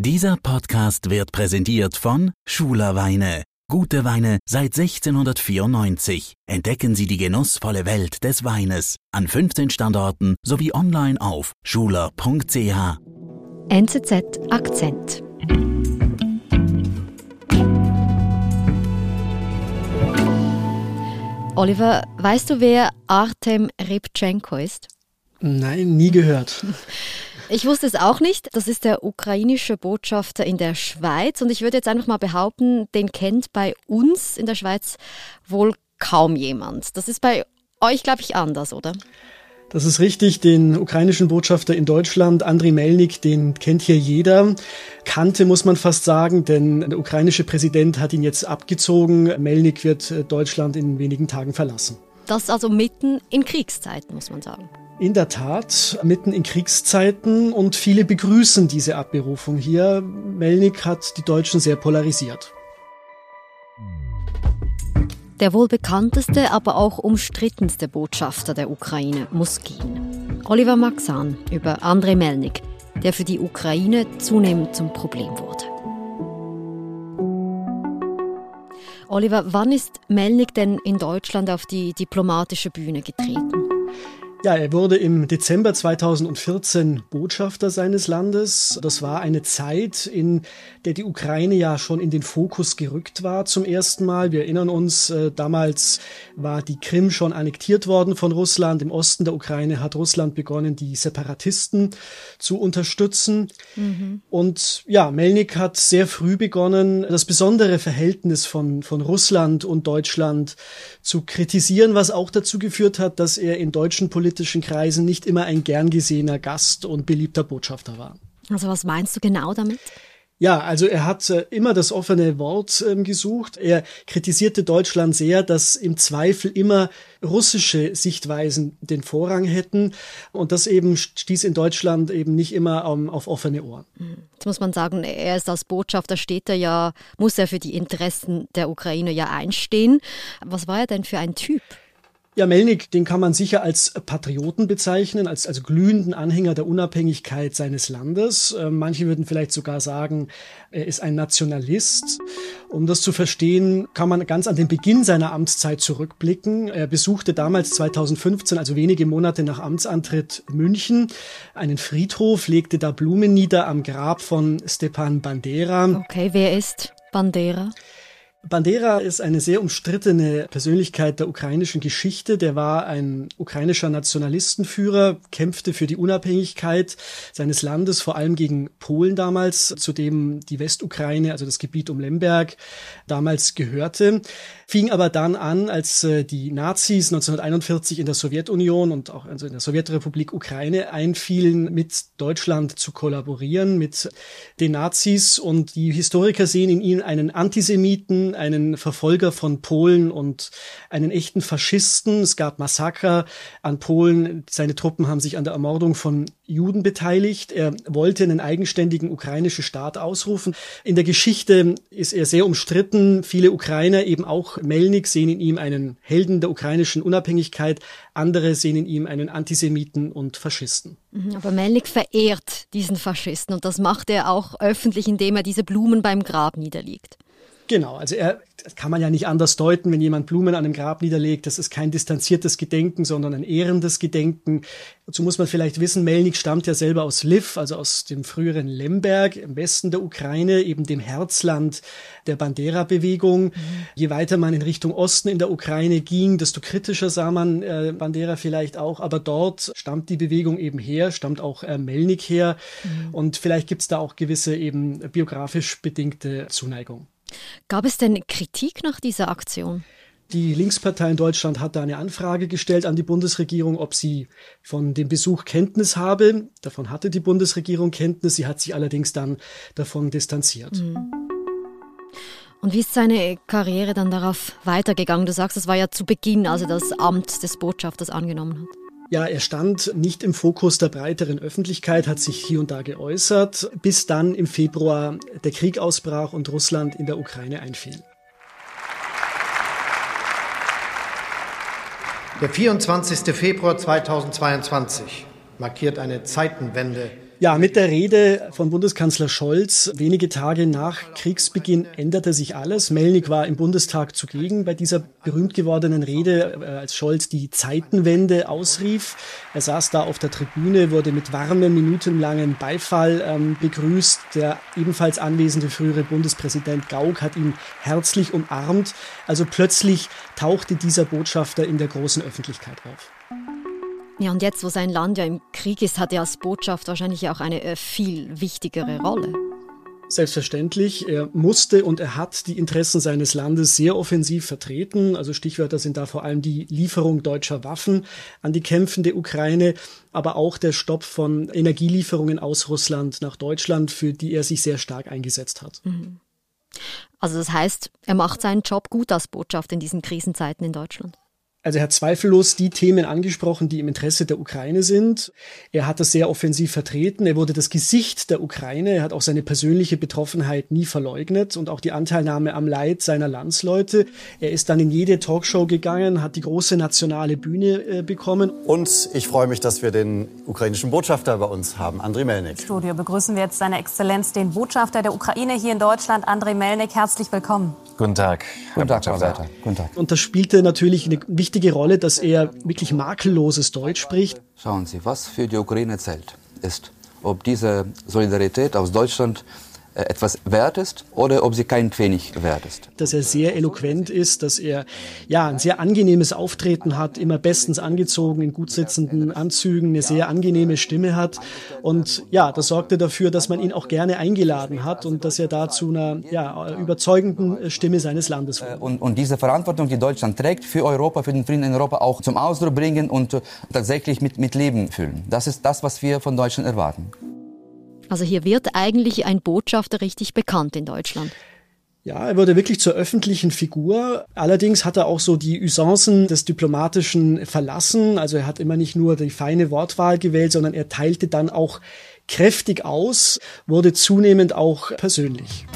Dieser Podcast wird präsentiert von Schuler Weine. Gute Weine seit 1694. Entdecken Sie die genussvolle Welt des Weines an 15 Standorten sowie online auf schuler.ch. NZZ Akzent. Oliver, weißt du, wer Artem Rybchenko ist? Nein, nie gehört. Ich wusste es auch nicht. Das ist der ukrainische Botschafter in der Schweiz. Und ich würde jetzt einfach mal behaupten, den kennt bei uns in der Schweiz wohl kaum jemand. Das ist bei euch, glaube ich, anders, oder? Das ist richtig. Den ukrainischen Botschafter in Deutschland, Andriy Melnik, den kennt hier jeder. Kannte, muss man fast sagen, denn der ukrainische Präsident hat ihn jetzt abgezogen. Melnik wird äh, Deutschland in wenigen Tagen verlassen. Das also mitten in Kriegszeiten, muss man sagen. In der Tat, mitten in Kriegszeiten und viele begrüßen diese Abberufung hier. Melnik hat die Deutschen sehr polarisiert. Der wohl bekannteste, aber auch umstrittenste Botschafter der Ukraine muss gehen. Oliver Maxan über Andrei Melnik, der für die Ukraine zunehmend zum Problem wurde. Oliver, wann ist Melnik denn in Deutschland auf die diplomatische Bühne getreten? Ja, er wurde im Dezember 2014 Botschafter seines Landes. Das war eine Zeit, in der die Ukraine ja schon in den Fokus gerückt war zum ersten Mal. Wir erinnern uns, äh, damals war die Krim schon annektiert worden von Russland. Im Osten der Ukraine hat Russland begonnen, die Separatisten zu unterstützen. Mhm. Und ja, Melnik hat sehr früh begonnen, das besondere Verhältnis von, von Russland und Deutschland zu kritisieren, was auch dazu geführt hat, dass er in deutschen Politikern politischen Kreisen nicht immer ein gern gesehener Gast und beliebter Botschafter war. Also was meinst du genau damit? Ja, also er hat äh, immer das offene Wort ähm, gesucht. Er kritisierte Deutschland sehr, dass im Zweifel immer russische Sichtweisen den Vorrang hätten und das eben stieß in Deutschland eben nicht immer ähm, auf offene Ohren. Jetzt muss man sagen, er ist als Botschafter, steht er ja, muss er für die Interessen der Ukraine ja einstehen. Was war er denn für ein Typ? Ja, Melnik, den kann man sicher als Patrioten bezeichnen, als, als glühenden Anhänger der Unabhängigkeit seines Landes. Äh, manche würden vielleicht sogar sagen, er ist ein Nationalist. Um das zu verstehen, kann man ganz an den Beginn seiner Amtszeit zurückblicken. Er besuchte damals 2015, also wenige Monate nach Amtsantritt, München, einen Friedhof, legte da Blumen nieder am Grab von Stepan Bandera. Okay, wer ist Bandera? Bandera ist eine sehr umstrittene Persönlichkeit der ukrainischen Geschichte. Der war ein ukrainischer Nationalistenführer, kämpfte für die Unabhängigkeit seines Landes, vor allem gegen Polen damals, zu dem die Westukraine, also das Gebiet um Lemberg, damals gehörte. Fing aber dann an, als äh, die Nazis 1941 in der Sowjetunion und auch also in der Sowjetrepublik Ukraine einfielen, mit Deutschland zu kollaborieren, mit den Nazis. Und die Historiker sehen in ihm einen Antisemiten, einen Verfolger von Polen und einen echten Faschisten. Es gab Massaker an Polen. Seine Truppen haben sich an der Ermordung von Juden beteiligt. Er wollte einen eigenständigen ukrainischen Staat ausrufen. In der Geschichte ist er sehr umstritten. Viele Ukrainer, eben auch Melnik, sehen in ihm einen Helden der ukrainischen Unabhängigkeit. Andere sehen in ihm einen Antisemiten und Faschisten. Mhm, aber Melnik verehrt diesen Faschisten und das macht er auch öffentlich, indem er diese Blumen beim Grab niederlegt. Genau, also er das kann man ja nicht anders deuten, wenn jemand Blumen an einem Grab niederlegt. Das ist kein distanziertes Gedenken, sondern ein ehrendes Gedenken. Dazu muss man vielleicht wissen, Melnik stammt ja selber aus Liv, also aus dem früheren Lemberg im Westen der Ukraine, eben dem Herzland der Bandera-Bewegung. Mhm. Je weiter man in Richtung Osten in der Ukraine ging, desto kritischer sah man äh, Bandera vielleicht auch. Aber dort stammt die Bewegung eben her, stammt auch äh, Melnik her. Mhm. Und vielleicht gibt es da auch gewisse eben biografisch bedingte Zuneigung. Gab es denn Kritik nach dieser Aktion? Die Linkspartei in Deutschland hat da eine Anfrage gestellt an die Bundesregierung, ob sie von dem Besuch Kenntnis habe. Davon hatte die Bundesregierung Kenntnis. Sie hat sich allerdings dann davon distanziert. Mhm. Und wie ist seine Karriere dann darauf weitergegangen? Du sagst, es war ja zu Beginn, als er das Amt des Botschafters angenommen hat. Ja, er stand nicht im Fokus der breiteren Öffentlichkeit, hat sich hier und da geäußert, bis dann im Februar der Krieg ausbrach und Russland in der Ukraine einfiel. Der 24. Februar 2022 markiert eine Zeitenwende Ja, mit der Rede von Bundeskanzler Scholz wenige Tage nach Kriegsbeginn änderte sich alles. Melnik war im Bundestag zugegen bei dieser berühmt gewordenen Rede, äh, als Scholz die Zeitenwende ausrief. Er saß da auf der Tribüne, wurde mit warmem, minutenlangen Beifall ähm, begrüßt. Der ebenfalls anwesende frühere Bundespräsident Gauck hat ihn herzlich umarmt. Also plötzlich tauchte dieser Botschafter in der großen Öffentlichkeit auf. Ja, und jetzt, wo sein Land ja im Krieg ist, hat er als Botschaft wahrscheinlich auch eine äh, viel wichtigere Rolle. Selbstverständlich, er musste und er hat die Interessen seines Landes sehr offensiv vertreten. Also Stichwörter sind da vor allem die Lieferung deutscher Waffen an die kämpfende Ukraine, aber auch der Stopp von Energielieferungen aus Russland nach Deutschland, für die er sich sehr stark eingesetzt hat. Mhm. Also das heißt, er macht seinen Job gut als Botschaft in diesen Krisenzeiten in Deutschland. Also er hat zweifellos die Themen angesprochen, die im Interesse der Ukraine sind. Er hat das sehr offensiv vertreten. Er wurde das Gesicht der Ukraine. Er hat auch seine persönliche Betroffenheit nie verleugnet und auch die Anteilnahme am Leid seiner Landsleute. Er ist dann in jede Talkshow gegangen, hat die große nationale Bühne äh, bekommen. Und ich freue mich, dass wir den ukrainischen Botschafter bei uns haben, Andriy Melnik. Studio begrüßen wir jetzt seine Exzellenz, den Botschafter der Ukraine hier in Deutschland, Andriy Melnik. Herzlich willkommen. Guten Tag. Guten Tag, Herr Botschafter. Guten Tag. Und das spielte natürlich eine wichtige Rolle, dass er wirklich makelloses Deutsch spricht. Schauen Sie, was für die Ukraine zählt, ist, ob diese Solidarität aus Deutschland etwas wert ist oder ob sie kein Pfennig wert ist. Dass er sehr eloquent ist, dass er ja ein sehr angenehmes Auftreten hat, immer bestens angezogen in gut sitzenden Anzügen, eine sehr angenehme Stimme hat und ja, das sorgte dafür, dass man ihn auch gerne eingeladen hat und dass er da zu einer ja, überzeugenden Stimme seines Landes wurde. Und, und diese Verantwortung, die Deutschland trägt für Europa, für den Frieden in Europa auch zum Ausdruck bringen und äh, tatsächlich mit, mit Leben füllen. Das ist das, was wir von Deutschland erwarten. Also hier wird eigentlich ein Botschafter richtig bekannt in Deutschland. Ja, er wurde wirklich zur öffentlichen Figur. Allerdings hat er auch so die Usancen des Diplomatischen verlassen. Also er hat immer nicht nur die feine Wortwahl gewählt, sondern er teilte dann auch kräftig aus, wurde zunehmend auch persönlich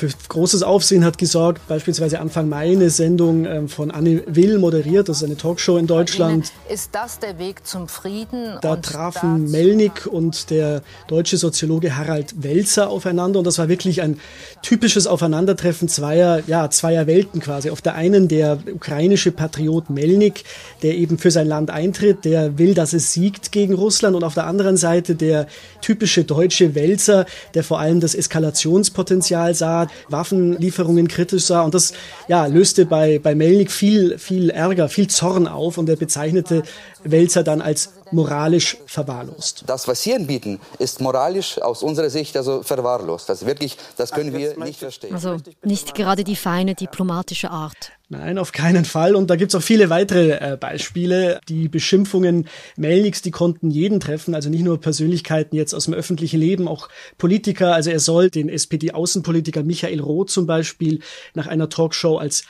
für großes Aufsehen hat gesorgt, beispielsweise Anfang Mai eine Sendung ähm, von Anne Will moderiert, das ist eine Talkshow in Deutschland. Ist das der Weg zum Frieden? Da trafen Melnik und der deutsche Soziologe Harald Welzer aufeinander und das war wirklich ein typisches Aufeinandertreffen zweier, ja, zweier Welten quasi. Auf der einen der ukrainische Patriot Melnik, der eben für sein Land eintritt, der will, dass es siegt gegen Russland und auf der anderen Seite der typische deutsche Welzer, der vor allem das Eskalationspotenzial sah, Waffenlieferungen kritisch sah. Und das ja, löste bei, bei Melnik viel, viel Ärger, viel Zorn auf und er bezeichnete Welzer dann als moralisch verwahrlost. Das, was Sie anbieten, ist moralisch aus unserer Sicht also verwahrlost. Das wirklich, das können wir nicht verstehen. Also nicht gerade die feine diplomatische Art. Nein, auf keinen Fall. Und da gibt's auch viele weitere äh, Beispiele. Die Beschimpfungen Melniks, die konnten jeden treffen, also nicht nur Persönlichkeiten jetzt aus dem öffentlichen Leben, auch Politiker. Also er soll den SPD-Außenpolitiker Michael Roth zum Beispiel nach einer Talkshow als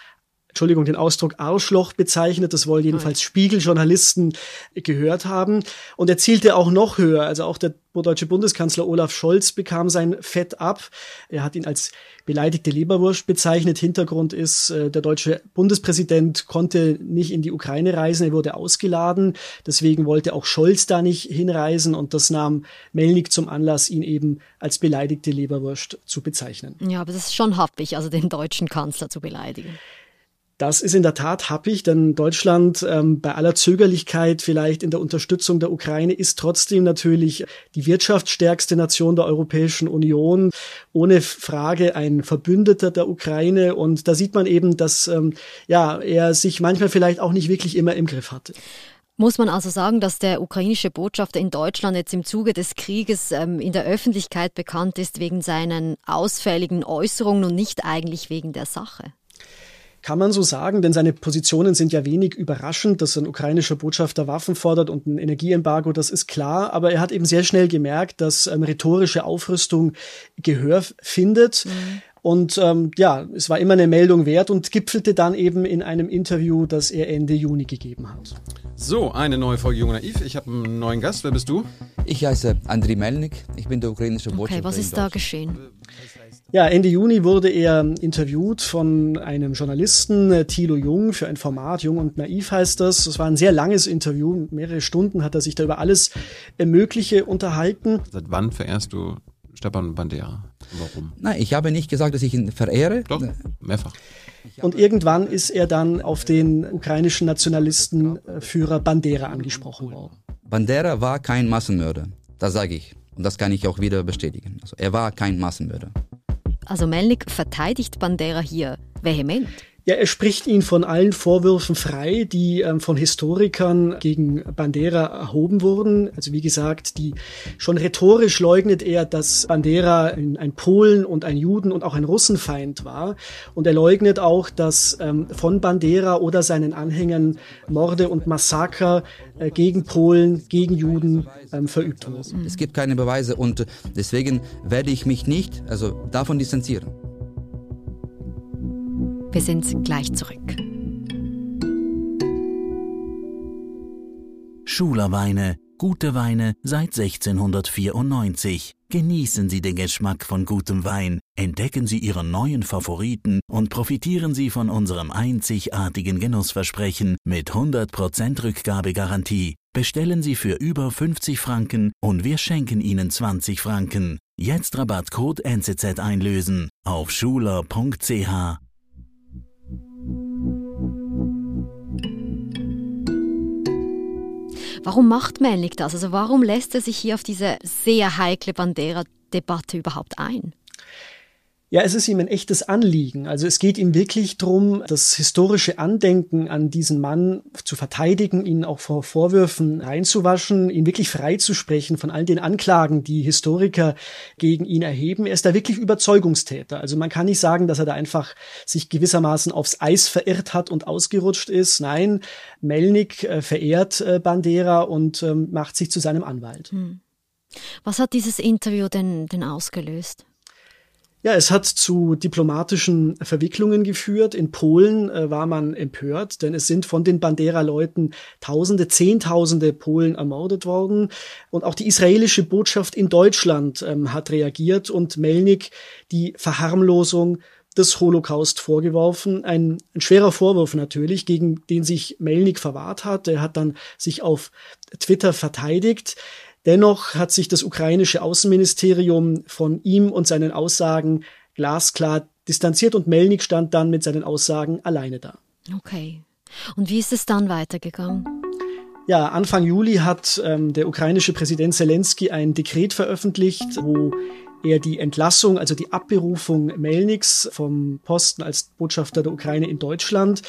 Entschuldigung, den Ausdruck Arschloch bezeichnet. Das wollen jedenfalls Spiegeljournalisten gehört haben. Und er zielte auch noch höher. Also auch der deutsche Bundeskanzler Olaf Scholz bekam sein Fett ab. Er hat ihn als beleidigte Leberwurst bezeichnet. Hintergrund ist, äh, der deutsche Bundespräsident konnte nicht in die Ukraine reisen. Er wurde ausgeladen. Deswegen wollte auch Scholz da nicht hinreisen. Und das nahm Melnik zum Anlass, ihn eben als beleidigte Leberwurst zu bezeichnen. Ja, aber das ist schon happig, also den deutschen Kanzler zu beleidigen. Das ist in der Tat happig, denn Deutschland ähm, bei aller Zögerlichkeit vielleicht in der Unterstützung der Ukraine ist trotzdem natürlich die wirtschaftsstärkste Nation der Europäischen Union, ohne Frage ein Verbündeter der Ukraine und da sieht man eben, dass ähm, ja er sich manchmal vielleicht auch nicht wirklich immer im Griff hatte. Muss man also sagen, dass der ukrainische Botschafter in Deutschland jetzt im Zuge des Krieges ähm, in der Öffentlichkeit bekannt ist wegen seinen ausfälligen Äußerungen und nicht eigentlich wegen der Sache? Kann man so sagen, denn seine Positionen sind ja wenig überraschend, dass ein ukrainischer Botschafter Waffen fordert und ein Energieembargo, das ist klar. Aber er hat eben sehr schnell gemerkt, dass ähm, rhetorische Aufrüstung Gehör findet. Mhm. Und ähm, ja, es war immer eine Meldung wert und gipfelte dann eben in einem Interview, das er Ende Juni gegeben hat. So, eine neue Folge Jung Naiv. Ich habe einen neuen Gast. Wer bist du? Ich heiße Andriy Melnik, ich bin der ukrainische Botschafter. Okay, was ist da geschehen? Ja, Ende Juni wurde er interviewt von einem Journalisten, äh, Thilo Jung, für ein Format, Jung und Naiv heißt das. Es war ein sehr langes Interview, mehrere Stunden hat er sich da über alles Mögliche unterhalten. Seit wann verehrst du Stepan Bandera? Warum? Nein, ich habe nicht gesagt, dass ich ihn verehre. Doch, mehrfach. Und irgendwann ist er dann auf den ukrainischen Nationalistenführer Bandera angesprochen worden. Bandera war kein Massenmörder, das sage ich. Und das kann ich auch wieder bestätigen. Also er war kein Massenmörder. Also Melnik verteidigt Bandera hier vehement. Ja, er spricht ihn von allen Vorwürfen frei, die ähm, von Historikern gegen Bandera erhoben wurden. Also wie gesagt, die schon rhetorisch leugnet er, dass Bandera ein, ein Polen und ein Juden und auch ein Russenfeind war. Und er leugnet auch, dass ähm, von Bandera oder seinen Anhängern Morde und Massaker äh, gegen Polen, gegen Juden ähm, verübt wurden. Es gibt keine Beweise und deswegen werde ich mich nicht also davon distanzieren. Wir sind gleich zurück. Schulerweine, gute Weine seit 1694. Genießen Sie den Geschmack von gutem Wein, entdecken Sie Ihren neuen Favoriten und profitieren Sie von unserem einzigartigen Genussversprechen mit 100% Rückgabegarantie. Bestellen Sie für über 50 Franken und wir schenken Ihnen 20 Franken. Jetzt Rabattcode NCZ einlösen auf schuler.ch. Warum macht Melnik das? Also warum lässt er sich hier auf diese sehr heikle Bandera-Debatte überhaupt ein? Ja, es ist ihm ein echtes Anliegen. Also es geht ihm wirklich darum, das historische Andenken an diesen Mann zu verteidigen, ihn auch vor Vorwürfen reinzuwaschen, ihn wirklich freizusprechen von all den Anklagen, die Historiker gegen ihn erheben. Er ist da wirklich Überzeugungstäter. Also man kann nicht sagen, dass er da einfach sich gewissermaßen aufs Eis verirrt hat und ausgerutscht ist. Nein, Melnik äh, verehrt äh, Bandera und ähm, macht sich zu seinem Anwalt. Hm. Was hat dieses Interview denn, denn ausgelöst? Ja, es hat zu diplomatischen Verwicklungen geführt. In Polen äh, war man empört, denn es sind von den Bandera-Leuten Tausende, Zehntausende Polen ermordet worden. Und auch die israelische Botschaft in Deutschland ähm, hat reagiert und Melnik die Verharmlosung des Holocaust vorgeworfen. Ein, ein schwerer Vorwurf natürlich, gegen den sich Melnik verwahrt hat. Er hat dann sich auf Twitter verteidigt. Dennoch hat sich das ukrainische Außenministerium von ihm und seinen Aussagen glasklar distanziert und Melnik stand dann mit seinen Aussagen alleine da. Okay. Und wie ist es dann weitergegangen? Ja, Anfang Juli hat ähm, der ukrainische Präsident Zelensky ein Dekret veröffentlicht, wo er die Entlassung, also die Abberufung Melniks vom Posten als Botschafter der Ukraine in Deutschland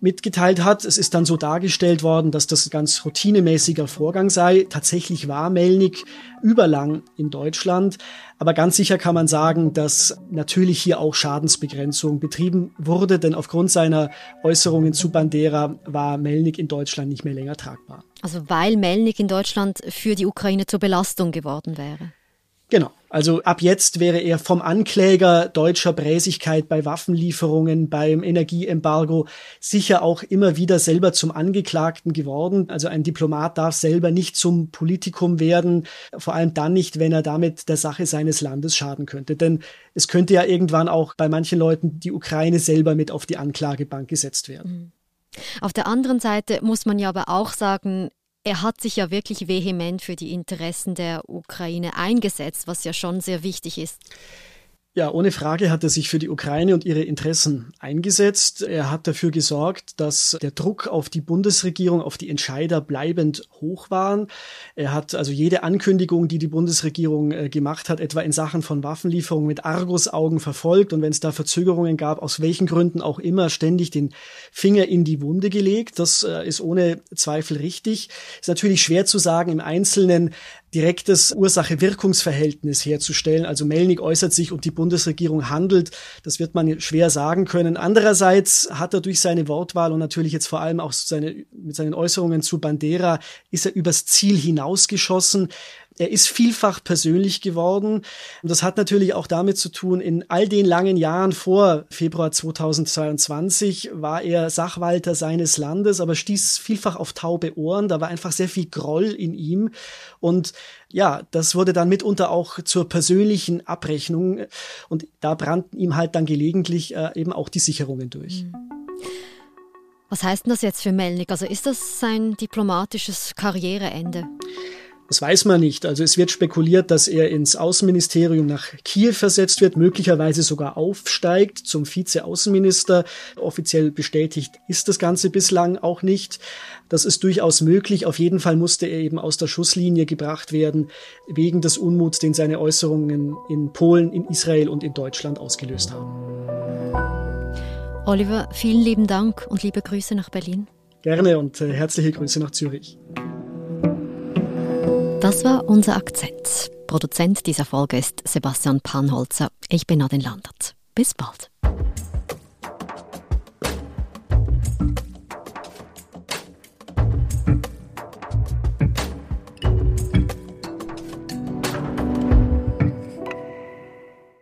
mitgeteilt hat. Es ist dann so dargestellt worden, dass das ganz routinemäßiger Vorgang sei. Tatsächlich war Melnik überlang in Deutschland. Aber ganz sicher kann man sagen, dass natürlich hier auch Schadensbegrenzung betrieben wurde, denn aufgrund seiner Äußerungen zu Bandera war Melnik in Deutschland nicht mehr länger tragbar. Also weil Melnik in Deutschland für die Ukraine zur Belastung geworden wäre. Genau. Also ab jetzt wäre er vom Ankläger deutscher Bräsigkeit bei Waffenlieferungen, beim Energieembargo sicher auch immer wieder selber zum Angeklagten geworden. Also ein Diplomat darf selber nicht zum Politikum werden, vor allem dann nicht, wenn er damit der Sache seines Landes schaden könnte. Denn es könnte ja irgendwann auch bei manchen Leuten die Ukraine selber mit auf die Anklagebank gesetzt werden. Mhm. Auf der anderen Seite muss man ja aber auch sagen, er hat sich ja wirklich vehement für die Interessen der Ukraine eingesetzt, was ja schon sehr wichtig ist. Ja, ohne Frage hat er sich für die Ukraine und ihre Interessen eingesetzt. Er hat dafür gesorgt, dass der Druck auf die Bundesregierung, auf die Entscheider bleibend hoch waren. Er hat also jede Ankündigung, die die Bundesregierung äh, gemacht hat, etwa in Sachen von Waffenlieferungen mit Argusaugen verfolgt und wenn es da Verzögerungen gab, aus welchen Gründen auch immer, ständig den Finger in die Wunde gelegt. Das äh, ist ohne Zweifel richtig. Ist natürlich schwer zu sagen im Einzelnen, direktes Ursache-Wirkungsverhältnis herzustellen. Also Melnik äußert sich und die Bundesregierung handelt. Das wird man schwer sagen können. Andererseits hat er durch seine Wortwahl und natürlich jetzt vor allem auch seine, mit seinen Äußerungen zu Bandera, ist er übers Ziel hinausgeschossen. Er ist vielfach persönlich geworden. Und das hat natürlich auch damit zu tun, in all den langen Jahren vor Februar 2022 war er Sachwalter seines Landes, aber stieß vielfach auf taube Ohren. Da war einfach sehr viel Groll in ihm. Und ja, das wurde dann mitunter auch zur persönlichen Abrechnung. Und da brannten ihm halt dann gelegentlich äh, eben auch die Sicherungen durch. Mhm. Was heißt denn das jetzt für Melnik? Also ist das sein diplomatisches Karriereende? Das weiß man nicht. Also es wird spekuliert, dass er ins Außenministerium nach Kiew versetzt wird, möglicherweise sogar aufsteigt zum Vize-Außenminister. Offiziell bestätigt ist das Ganze bislang auch nicht. Das ist durchaus möglich. Auf jeden Fall musste er eben aus der Schusslinie gebracht werden, wegen des Unmuts, den seine Äußerungen in Polen, in Israel und in Deutschland ausgelöst haben. Oliver, vielen lieben Dank und liebe Grüße nach Berlin. Gerne und äh, herzliche Grüße nach Zürich. Das war unser Akzent. Produzent dieser Folge ist Sebastian Panholzer. Ich bin Nadine Landert. Bis bald.